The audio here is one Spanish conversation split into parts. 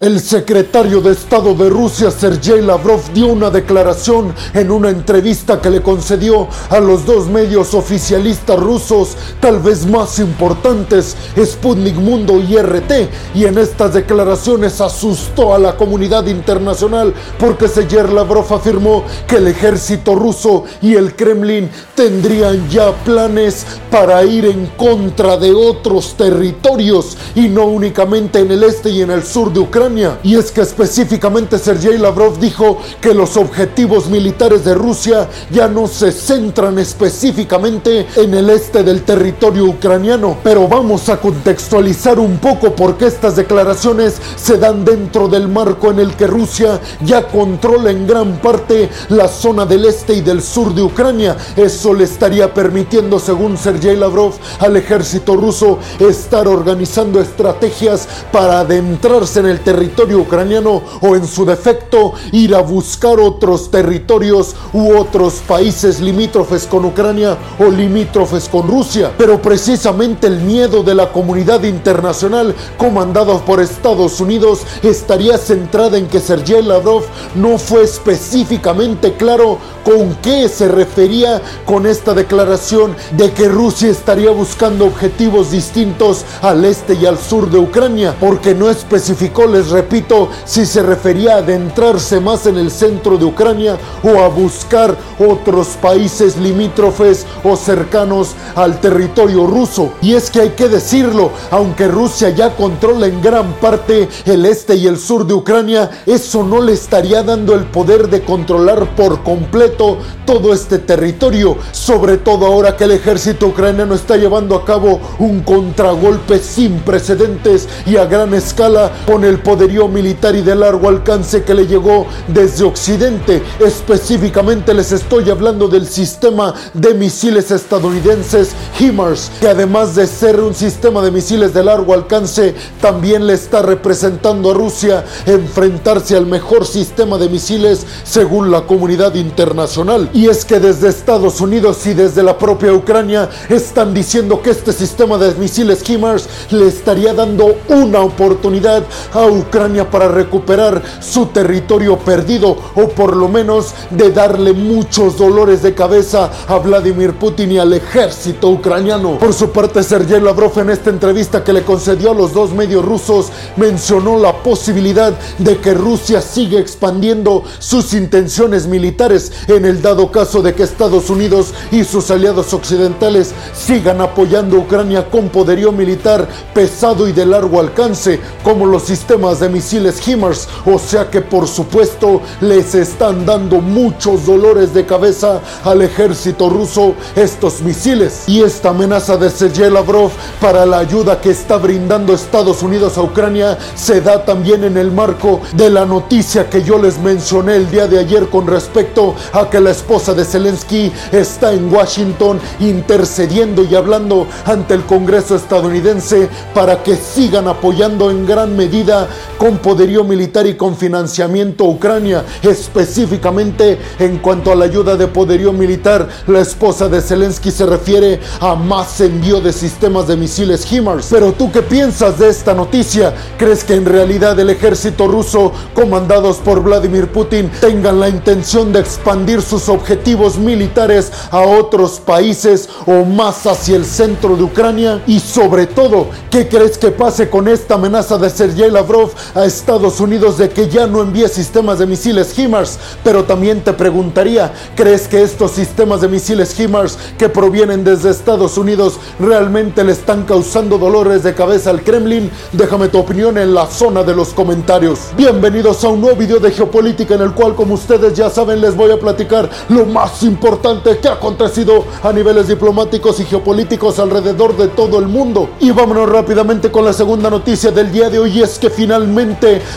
El secretario de Estado de Rusia, Sergei Lavrov, dio una declaración en una entrevista que le concedió a los dos medios oficialistas rusos, tal vez más importantes, Sputnik Mundo y RT, y en estas declaraciones asustó a la comunidad internacional porque Sergei Lavrov afirmó que el ejército ruso y el Kremlin tendrían ya planes para ir en contra de otros territorios y no únicamente en el este y en el sur de Ucrania y es que específicamente Sergei Lavrov dijo que los objetivos militares de Rusia ya no se centran específicamente en el este del territorio ucraniano. Pero vamos a contextualizar un poco porque estas declaraciones se dan dentro del marco en el que Rusia ya controla en gran parte la zona del este y del sur de Ucrania. Eso le estaría permitiendo, según Sergei Lavrov, al ejército ruso estar organizando estrategias para adentrarse en el territorio territorio ucraniano o en su defecto ir a buscar otros territorios u otros países limítrofes con Ucrania o limítrofes con Rusia. Pero precisamente el miedo de la comunidad internacional comandado por Estados Unidos estaría centrada en que Sergei Lavrov no fue específicamente claro con qué se refería con esta declaración de que Rusia estaría buscando objetivos distintos al este y al sur de Ucrania, porque no especificó, les repito, si se refería a adentrarse más en el centro de Ucrania o a buscar otros países limítrofes o cercanos al territorio ruso. Y es que hay que decirlo, aunque Rusia ya controla en gran parte el este y el sur de Ucrania, eso no le estaría dando el poder de controlar por completo todo este territorio, sobre todo ahora que el ejército ucraniano está llevando a cabo un contragolpe sin precedentes y a gran escala con el poder militar y de largo alcance que le llegó desde Occidente. Específicamente les estoy hablando del sistema de misiles estadounidenses HIMARS, que además de ser un sistema de misiles de largo alcance, también le está representando a Rusia enfrentarse al mejor sistema de misiles según la comunidad internacional. Y es que desde Estados Unidos y desde la propia Ucrania están diciendo que este sistema de misiles HIMARS le estaría dando una oportunidad a Ucrania Ucrania para recuperar su territorio perdido o por lo menos de darle muchos dolores de cabeza a Vladimir Putin y al ejército ucraniano. Por su parte, Sergei Lavrov en esta entrevista que le concedió a los dos medios rusos mencionó la posibilidad de que Rusia siga expandiendo sus intenciones militares en el dado caso de que Estados Unidos y sus aliados occidentales sigan apoyando a Ucrania con poderío militar pesado y de largo alcance como los sistemas de misiles HIMARS, o sea que por supuesto les están dando muchos dolores de cabeza al ejército ruso estos misiles. Y esta amenaza de Sergei Lavrov para la ayuda que está brindando Estados Unidos a Ucrania se da también en el marco de la noticia que yo les mencioné el día de ayer con respecto a que la esposa de Zelensky está en Washington intercediendo y hablando ante el Congreso estadounidense para que sigan apoyando en gran medida con poderío militar y con financiamiento a Ucrania, específicamente en cuanto a la ayuda de poderío militar. La esposa de Zelensky se refiere a más envío de sistemas de misiles HIMARS. Pero tú qué piensas de esta noticia? ¿Crees que en realidad el ejército ruso, comandados por Vladimir Putin, tengan la intención de expandir sus objetivos militares a otros países o más hacia el centro de Ucrania? Y sobre todo, ¿qué crees que pase con esta amenaza de Sergei Lavrov a Estados Unidos de que ya no envíe sistemas de misiles HIMARS, pero también te preguntaría, ¿crees que estos sistemas de misiles HIMARS que provienen desde Estados Unidos realmente le están causando dolores de cabeza al Kremlin? Déjame tu opinión en la zona de los comentarios. Bienvenidos a un nuevo video de geopolítica en el cual, como ustedes ya saben, les voy a platicar lo más importante que ha acontecido a niveles diplomáticos y geopolíticos alrededor de todo el mundo. Y vámonos rápidamente con la segunda noticia del día de hoy, es que finalmente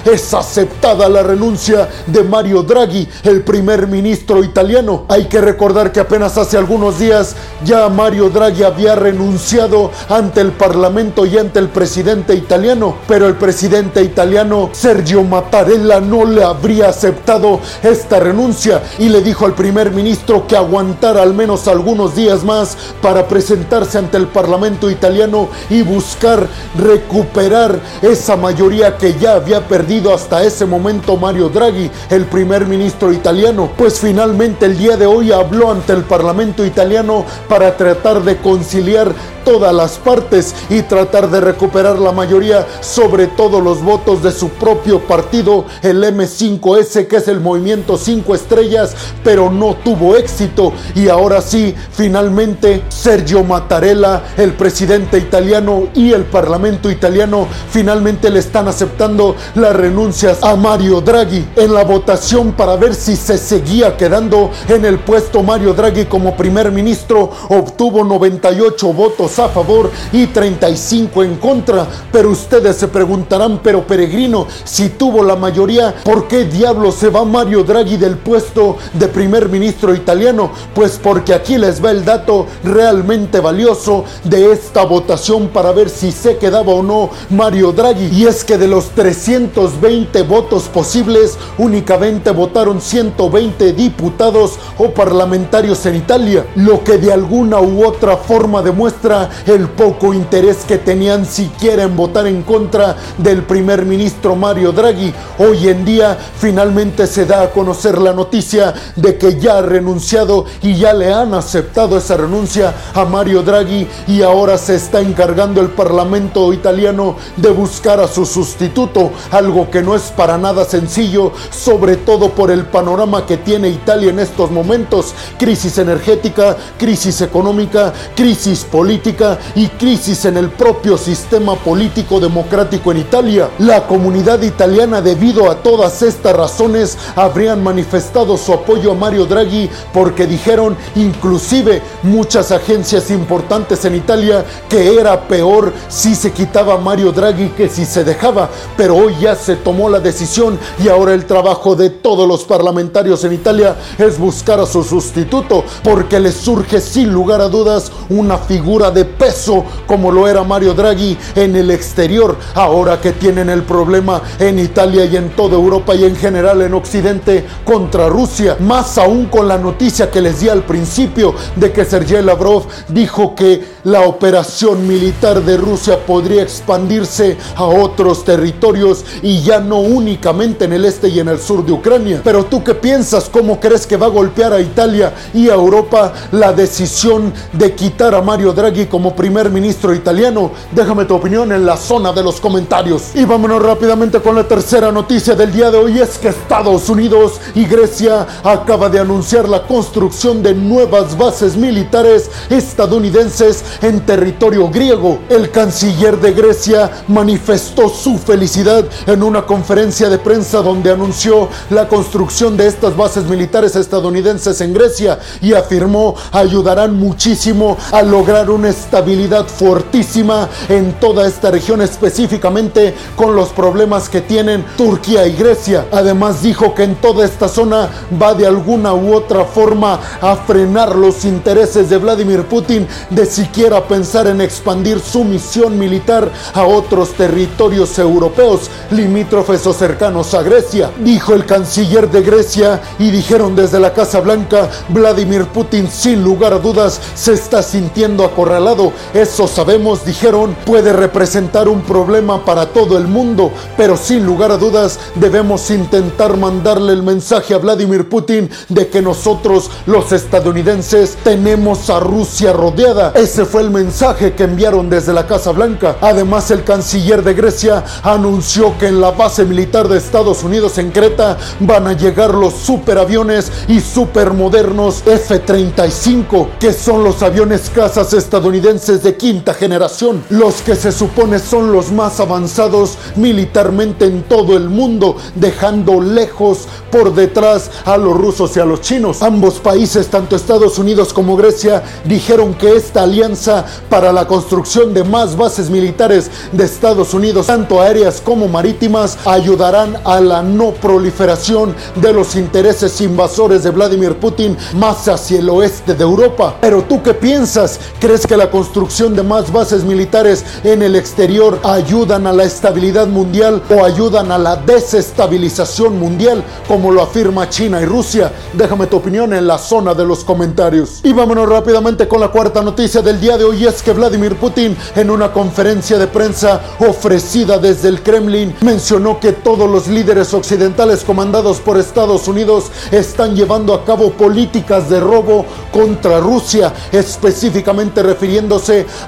es aceptada la renuncia de Mario Draghi, el primer ministro italiano. Hay que recordar que apenas hace algunos días ya Mario Draghi había renunciado ante el Parlamento y ante el presidente italiano, pero el presidente italiano Sergio Mattarella no le habría aceptado esta renuncia y le dijo al primer ministro que aguantara al menos algunos días más para presentarse ante el Parlamento italiano y buscar recuperar esa mayoría que ya había perdido hasta ese momento Mario Draghi, el primer ministro italiano, pues finalmente el día de hoy habló ante el Parlamento italiano para tratar de conciliar todas las partes y tratar de recuperar la mayoría sobre todos los votos de su propio partido, el M5S, que es el movimiento 5 estrellas, pero no tuvo éxito. Y ahora sí, finalmente, Sergio Mattarella, el presidente italiano y el parlamento italiano, finalmente le están aceptando las renuncias a Mario Draghi en la votación para ver si se seguía quedando en el puesto Mario Draghi como primer ministro, obtuvo 98 votos a favor y 35 en contra. Pero ustedes se preguntarán, pero peregrino, si tuvo la mayoría, ¿por qué diablo se va Mario Draghi del puesto de primer ministro italiano? Pues porque aquí les va el dato realmente valioso de esta votación para ver si se quedaba o no Mario Draghi. Y es que de los 320 votos posibles, únicamente votaron 120 diputados o parlamentarios en Italia, lo que de alguna u otra forma demuestra el poco interés que tenían siquiera en votar en contra del primer ministro Mario Draghi. Hoy en día finalmente se da a conocer la noticia de que ya ha renunciado y ya le han aceptado esa renuncia a Mario Draghi y ahora se está encargando el Parlamento italiano de buscar a su sustituto, algo que no es para nada sencillo, sobre todo por el panorama que tiene Italia en estos momentos, crisis energética, crisis económica, crisis política, y crisis en el propio sistema político democrático en Italia. La comunidad italiana debido a todas estas razones habrían manifestado su apoyo a Mario Draghi porque dijeron inclusive muchas agencias importantes en Italia que era peor si se quitaba Mario Draghi que si se dejaba, pero hoy ya se tomó la decisión y ahora el trabajo de todos los parlamentarios en Italia es buscar a su sustituto porque les surge sin lugar a dudas una figura de peso como lo era Mario Draghi en el exterior, ahora que tienen el problema en Italia y en toda Europa y en general en Occidente contra Rusia, más aún con la noticia que les di al principio de que Sergei Lavrov dijo que la operación militar de Rusia podría expandirse a otros territorios y ya no únicamente en el este y en el sur de Ucrania. Pero tú qué piensas, cómo crees que va a golpear a Italia y a Europa la decisión de quitar a Mario Draghi como primer ministro italiano? Déjame tu opinión en la zona de los comentarios. Y vámonos rápidamente con la tercera noticia del día de hoy. Es que Estados Unidos y Grecia acaba de anunciar la construcción de nuevas bases militares estadounidenses en territorio griego. El canciller de Grecia manifestó su felicidad en una conferencia de prensa donde anunció la construcción de estas bases militares estadounidenses en Grecia y afirmó ayudarán muchísimo a lograr un estabilidad fuertísima en toda esta región, específicamente con los problemas que tienen Turquía y Grecia. Además dijo que en toda esta zona va de alguna u otra forma a frenar los intereses de Vladimir Putin de siquiera pensar en expandir su misión militar a otros territorios europeos limítrofes o cercanos a Grecia. Dijo el canciller de Grecia y dijeron desde la Casa Blanca, Vladimir Putin sin lugar a dudas se está sintiendo acorralado eso sabemos, dijeron, puede representar un problema para todo el mundo, pero sin lugar a dudas debemos intentar mandarle el mensaje a Vladimir Putin de que nosotros, los estadounidenses, tenemos a Rusia rodeada. Ese fue el mensaje que enviaron desde la Casa Blanca. Además, el canciller de Grecia anunció que en la base militar de Estados Unidos en Creta van a llegar los superaviones y supermodernos F-35, que son los aviones casas estadounidenses de quinta generación, los que se supone son los más avanzados militarmente en todo el mundo, dejando lejos por detrás a los rusos y a los chinos. Ambos países, tanto Estados Unidos como Grecia, dijeron que esta alianza para la construcción de más bases militares de Estados Unidos, tanto aéreas como marítimas, ayudarán a la no proliferación de los intereses invasores de Vladimir Putin más hacia el oeste de Europa. Pero tú qué piensas? ¿Crees que la construcción de más bases militares en el exterior ayudan a la estabilidad mundial o ayudan a la desestabilización mundial, como lo afirma China y Rusia. Déjame tu opinión en la zona de los comentarios. Y vámonos rápidamente con la cuarta noticia del día de hoy, es que Vladimir Putin en una conferencia de prensa ofrecida desde el Kremlin mencionó que todos los líderes occidentales comandados por Estados Unidos están llevando a cabo políticas de robo contra Rusia, específicamente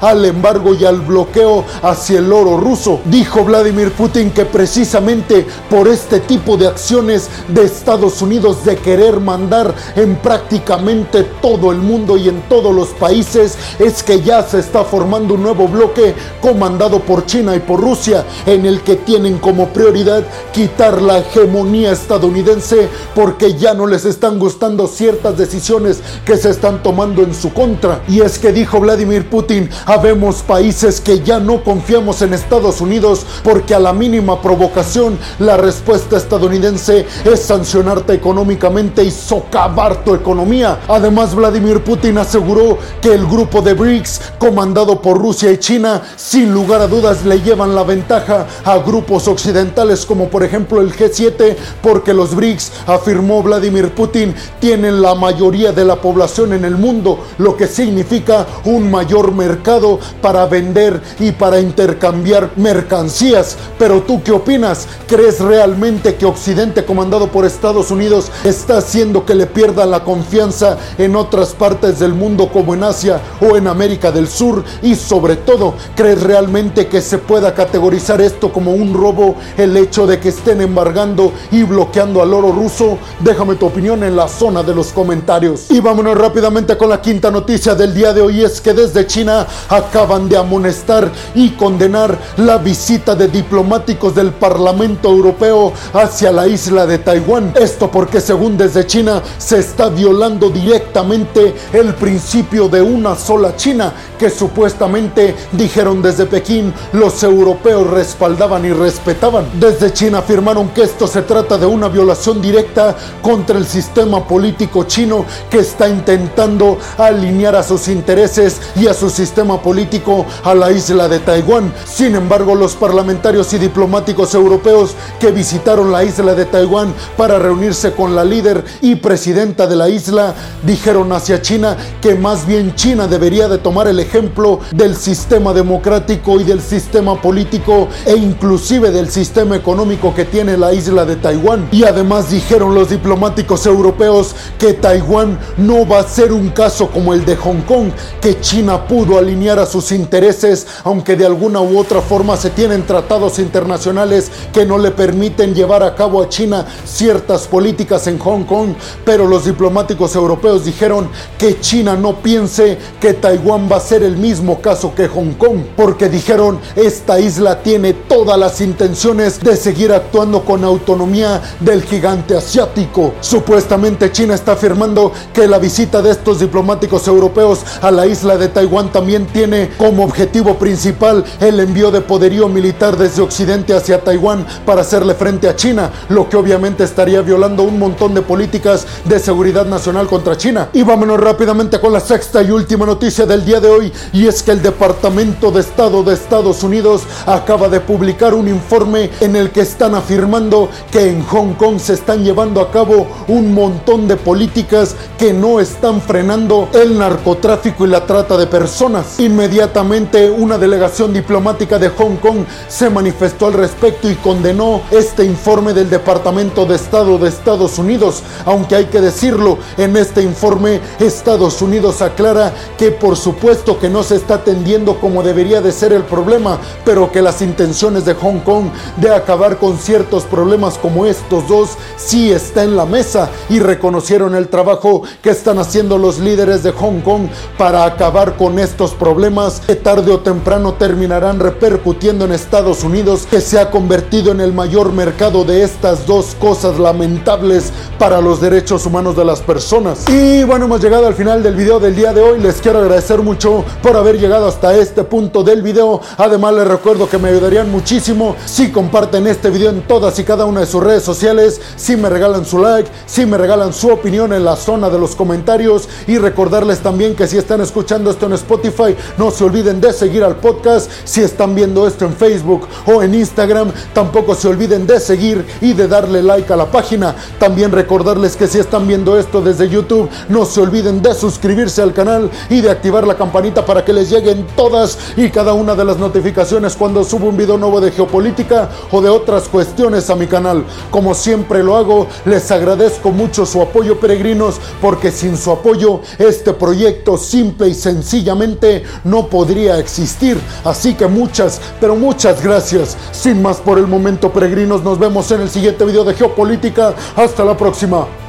al embargo y al bloqueo hacia el oro ruso. Dijo Vladimir Putin que precisamente por este tipo de acciones de Estados Unidos de querer mandar en prácticamente todo el mundo y en todos los países es que ya se está formando un nuevo bloque comandado por China y por Rusia en el que tienen como prioridad quitar la hegemonía estadounidense porque ya no les están gustando ciertas decisiones que se están tomando en su contra. Y es que dijo Vladimir Putin, habemos países que ya no confiamos en Estados Unidos porque a la mínima provocación la respuesta estadounidense es sancionarte económicamente y socavar tu economía. Además, Vladimir Putin aseguró que el grupo de BRICS, comandado por Rusia y China, sin lugar a dudas le llevan la ventaja a grupos occidentales como por ejemplo el G7, porque los BRICS, afirmó Vladimir Putin, tienen la mayoría de la población en el mundo, lo que significa un mayor mercado para vender y para intercambiar mercancías. Pero tú qué opinas? ¿Crees realmente que Occidente comandado por Estados Unidos está haciendo que le pierda la confianza en otras partes del mundo como en Asia o en América del Sur? Y sobre todo, ¿crees realmente que se pueda categorizar esto como un robo el hecho de que estén embargando y bloqueando al oro ruso? Déjame tu opinión en la zona de los comentarios. Y vámonos rápidamente con la quinta noticia del día de hoy es que desde China acaban de amonestar y condenar la visita de diplomáticos del Parlamento Europeo hacia la isla de Taiwán. Esto porque según desde China se está violando directamente el principio de una sola China que supuestamente dijeron desde Pekín los europeos respaldaban y respetaban. Desde China afirmaron que esto se trata de una violación directa contra el sistema político chino que está intentando alinear a sus intereses y a su sistema político a la isla de Taiwán. Sin embargo, los parlamentarios y diplomáticos europeos que visitaron la isla de Taiwán para reunirse con la líder y presidenta de la isla dijeron hacia China que más bien China debería de tomar el ejemplo del sistema democrático y del sistema político e inclusive del sistema económico que tiene la isla de Taiwán. Y además dijeron los diplomáticos europeos que Taiwán no va a ser un caso como el de Hong Kong, que China pudo alinear a sus intereses, aunque de alguna u otra forma se tienen tratados internacionales que no le permiten llevar a cabo a China ciertas políticas en Hong Kong, pero los diplomáticos europeos dijeron que China no piense que Taiwán va a ser el mismo caso que Hong Kong, porque dijeron esta isla tiene todas las intenciones de seguir actuando con autonomía del gigante asiático. Supuestamente China está afirmando que la visita de estos diplomáticos europeos a la isla de Taiwán también tiene como objetivo principal el envío de poderío militar desde Occidente hacia Taiwán para hacerle frente a China, lo que obviamente estaría violando un montón de políticas de seguridad nacional contra China. Y vámonos rápidamente con la sexta y última noticia del día de hoy, y es que el Departamento de Estado de Estados Unidos acaba de publicar un informe en el que están afirmando que en Hong Kong se están llevando a cabo un montón de políticas que no están frenando el narcotráfico y la trata de personas. Inmediatamente una delegación diplomática de Hong Kong se manifestó al respecto y condenó este informe del Departamento de Estado de Estados Unidos, aunque hay que decirlo, en este informe Estados Unidos aclara que por supuesto que no se está atendiendo como debería de ser el problema, pero que las intenciones de Hong Kong de acabar con ciertos problemas como estos dos sí está en la mesa y reconocieron el trabajo que están haciendo los líderes de Hong Kong para acabar con estos problemas tarde o temprano terminarán repercutiendo en Estados Unidos que se ha convertido en el mayor mercado de estas dos cosas lamentables para los derechos humanos de las personas. Y bueno, hemos llegado al final del video del día de hoy. Les quiero agradecer mucho por haber llegado hasta este punto del video. Además les recuerdo que me ayudarían muchísimo si comparten este video en todas y cada una de sus redes sociales, si me regalan su like, si me regalan su opinión en la zona de los comentarios y recordarles también que si están escuchando esto en Spotify, no se olviden de seguir al podcast si están viendo esto en Facebook o en Instagram. Tampoco se olviden de seguir y de darle like a la página. También recordarles que si están viendo esto desde YouTube, no se olviden de suscribirse al canal y de activar la campanita para que les lleguen todas y cada una de las notificaciones cuando subo un video nuevo de geopolítica o de otras cuestiones a mi canal. Como siempre lo hago, les agradezco mucho su apoyo peregrinos porque sin su apoyo este proyecto simple y sencillamente no existir. Así que muchas, pero muchas gracias. Sin más por el momento peregrinos, nos vemos en el siguiente video de geopolítica. Hasta la próxima.